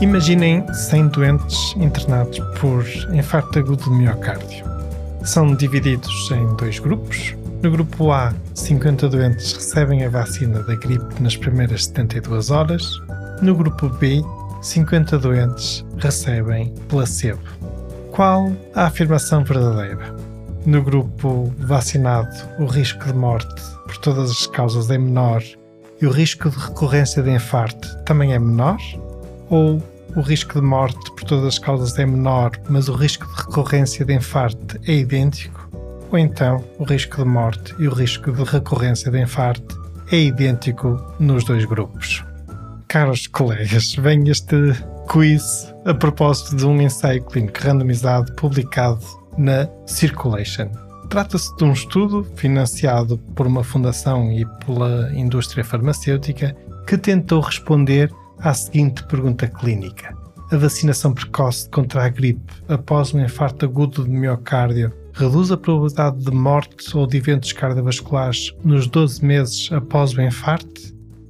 Imaginem 100 doentes internados por infarto agudo do miocárdio. São divididos em dois grupos. No grupo A, 50 doentes recebem a vacina da gripe nas primeiras 72 horas. No grupo B, 50 doentes recebem placebo. Qual a afirmação verdadeira? No grupo vacinado, o risco de morte por todas as causas é menor e o risco de recorrência de infarto também é menor? Ou o risco de morte por todas as causas é menor, mas o risco de recorrência de infarto é idêntico? Ou então o risco de morte e o risco de recorrência de infarto é idêntico nos dois grupos? Caros colegas, vem este quiz a propósito de um ensaio clínico randomizado publicado na Circulation. Trata-se de um estudo financiado por uma fundação e pela indústria farmacêutica que tentou responder à seguinte pergunta clínica: A vacinação precoce contra a gripe após um infarto agudo de miocárdio reduz a probabilidade de morte ou de eventos cardiovasculares nos 12 meses após o infarto?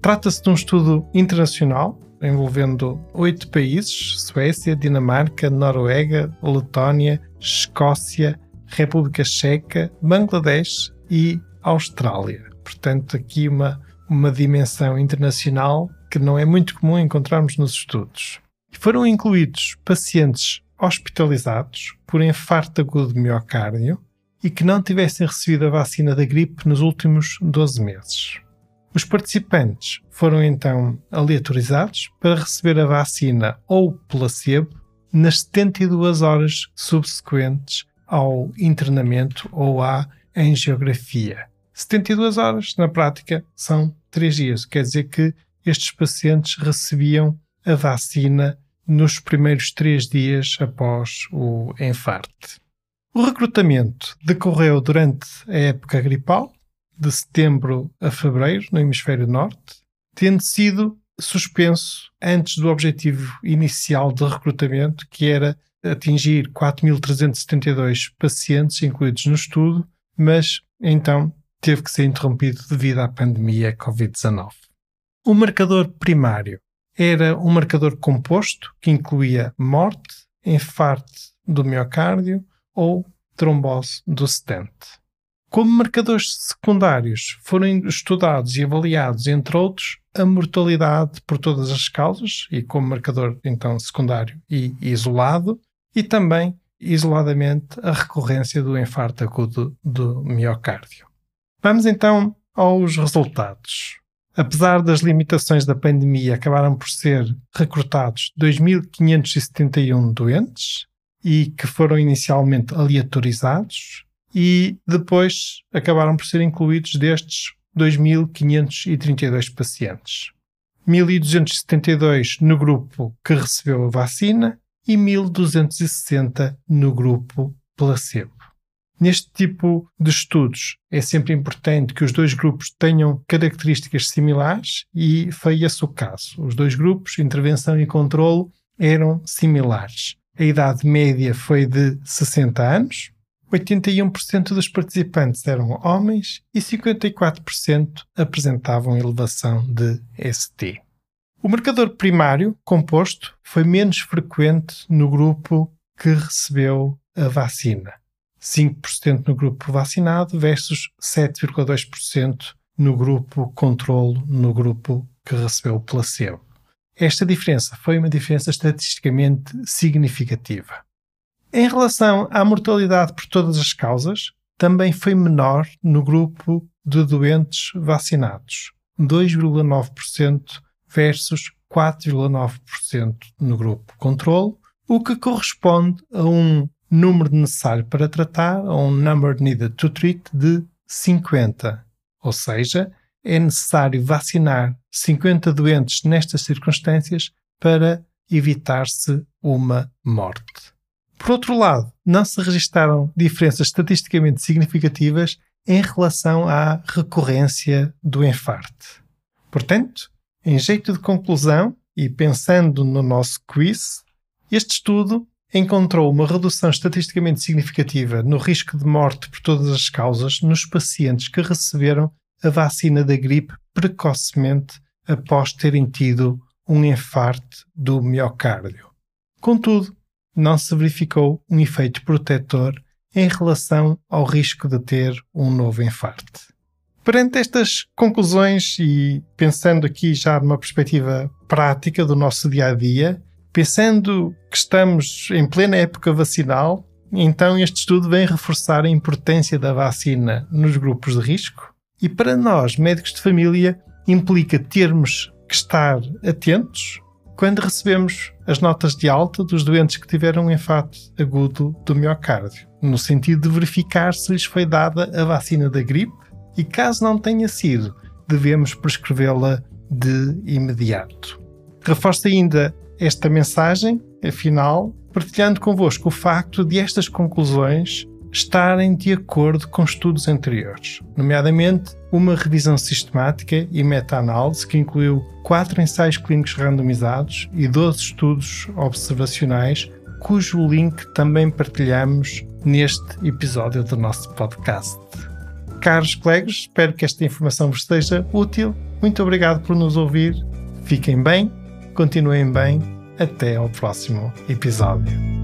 Trata-se de um estudo internacional envolvendo oito países: Suécia, Dinamarca, Noruega, Letónia, Escócia, República Checa, Bangladesh e Austrália. Portanto, aqui uma, uma dimensão internacional que não é muito comum encontrarmos nos estudos. Foram incluídos pacientes hospitalizados por infarto agudo de miocárdio e que não tivessem recebido a vacina da gripe nos últimos 12 meses. Os participantes foram então aleatorizados para receber a vacina ou placebo nas 72 horas subsequentes ao internamento ou à angiografia. 72 horas, na prática, são 3 dias. Quer dizer que estes pacientes recebiam a vacina nos primeiros três dias após o infarto. O recrutamento decorreu durante a época gripal, de setembro a fevereiro, no hemisfério norte, tendo sido suspenso antes do objetivo inicial de recrutamento, que era atingir 4.372 pacientes incluídos no estudo, mas então teve que ser interrompido devido à pandemia Covid-19. O marcador primário era um marcador composto que incluía morte, infarto do miocárdio ou trombose do stente. Como marcadores secundários foram estudados e avaliados, entre outros, a mortalidade por todas as causas, e como marcador então secundário e isolado, e também isoladamente a recorrência do infarto agudo do miocárdio. Vamos então aos resultados. Apesar das limitações da pandemia, acabaram por ser recrutados 2.571 doentes e que foram inicialmente aleatorizados e depois acabaram por ser incluídos destes 2.532 pacientes. 1.272 no grupo que recebeu a vacina e 1.260 no grupo placebo. Neste tipo de estudos é sempre importante que os dois grupos tenham características similares e foi esse o caso. Os dois grupos, intervenção e controlo, eram similares. A idade média foi de 60 anos, 81% dos participantes eram homens e 54% apresentavam elevação de ST. O marcador primário composto foi menos frequente no grupo que recebeu a vacina. 5% no grupo vacinado versus 7,2% no grupo controlo, no grupo que recebeu o placebo. Esta diferença foi uma diferença estatisticamente significativa. Em relação à mortalidade por todas as causas, também foi menor no grupo de doentes vacinados, 2,9% versus 4,9% no grupo controlo, o que corresponde a um número necessário para tratar, a um number needed to treat de 50. Ou seja, é necessário vacinar 50 doentes nestas circunstâncias para evitar-se uma morte. Por outro lado, não se registaram diferenças estatisticamente significativas em relação à recorrência do infarto. Portanto, em jeito de conclusão e pensando no nosso quiz, este estudo encontrou uma redução estatisticamente significativa no risco de morte por todas as causas nos pacientes que receberam a vacina da gripe precocemente após terem tido um infarto do miocárdio. Contudo, não se verificou um efeito protetor em relação ao risco de ter um novo infarto. Perante estas conclusões e pensando aqui já numa perspectiva prática do nosso dia a dia, pensando que estamos em plena época vacinal, então este estudo vem reforçar a importância da vacina nos grupos de risco e para nós, médicos de família, implica termos que estar atentos quando recebemos as notas de alta dos doentes que tiveram um infarto agudo do miocárdio, no sentido de verificar se lhes foi dada a vacina da gripe e, caso não tenha sido, devemos prescrevê-la de imediato. Reforço ainda esta mensagem, afinal, partilhando convosco o facto de estas conclusões estarem de acordo com estudos anteriores, nomeadamente uma revisão sistemática e meta-análise que incluiu quatro ensaios clínicos randomizados e 12 estudos observacionais, cujo link também partilhamos neste episódio do nosso podcast. Caros colegas, espero que esta informação vos seja útil. Muito obrigado por nos ouvir. Fiquem bem, continuem bem. Até ao próximo episódio.